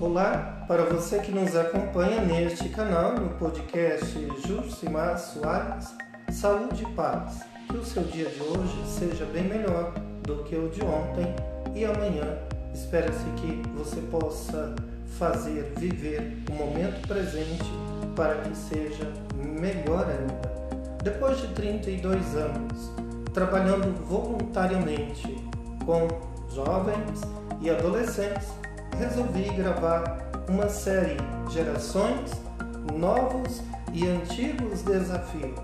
Olá, para você que nos acompanha neste canal, no podcast Jusimar Soares, Saúde e Paz. Que o seu dia de hoje seja bem melhor do que o de ontem e amanhã espera-se que você possa fazer, viver o momento presente para que seja melhor ainda. Depois de 32 anos, trabalhando voluntariamente com jovens e adolescentes, resolvi gravar uma série Gerações, Novos e Antigos Desafios,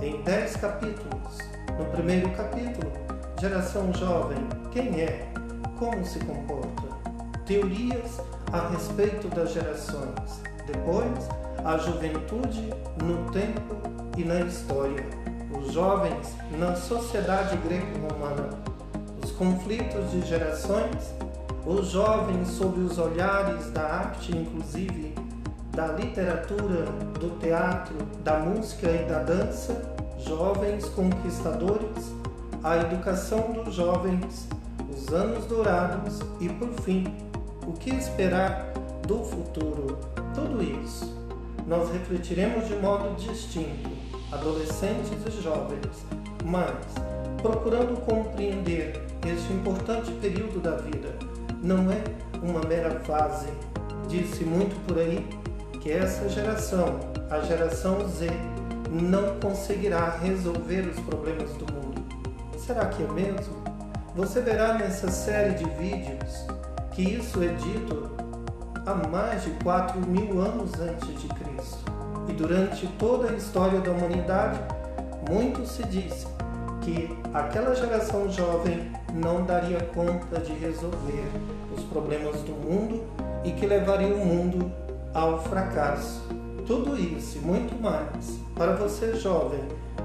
em 10 capítulos. No primeiro capítulo, Geração Jovem, quem é, como se comporta, teorias a respeito das gerações. Depois, a juventude no tempo e na história, os jovens na sociedade greco-romana, os conflitos de gerações, os jovens sob os olhares da arte, inclusive da literatura, do teatro, da música e da dança, jovens conquistadores, a educação dos jovens, os anos dourados e, por fim, o que esperar do futuro. Tudo isso nós refletiremos de modo distinto, adolescentes e jovens, mas procurando compreender este importante período da vida. Não é uma mera fase. Disse muito por aí que essa geração, a geração Z, não conseguirá resolver os problemas do mundo. Será que é mesmo? Você verá nessa série de vídeos que isso é dito há mais de 4 mil anos antes de Cristo. E durante toda a história da humanidade, muito se disse que aquela geração jovem não daria conta de resolver os problemas do mundo e que levaria o mundo ao fracasso. Tudo isso e muito mais para você jovem,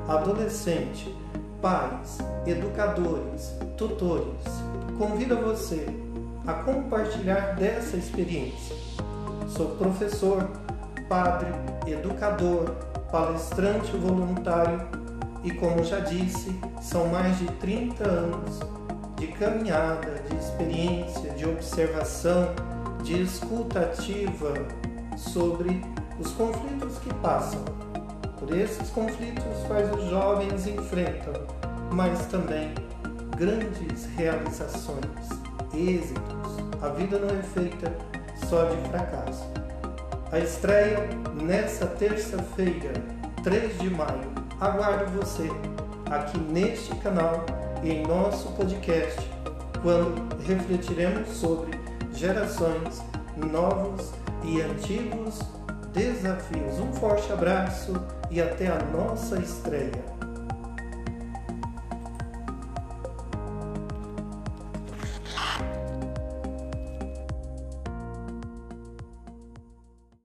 adolescente, pais, educadores, tutores. Convido você a compartilhar dessa experiência. Sou professor, padre, educador, palestrante voluntário e, como já disse, são mais de 30 anos de caminhada, de experiência, de observação, de escuta ativa sobre os conflitos que passam. Por esses conflitos quais os jovens enfrentam, mas também grandes realizações, êxitos. A vida não é feita só de fracasso. A estreia nessa terça-feira, 3 de maio. Aguardo você aqui neste canal e em nosso podcast, quando refletiremos sobre gerações, novos e antigos desafios. Um forte abraço e até a nossa estreia.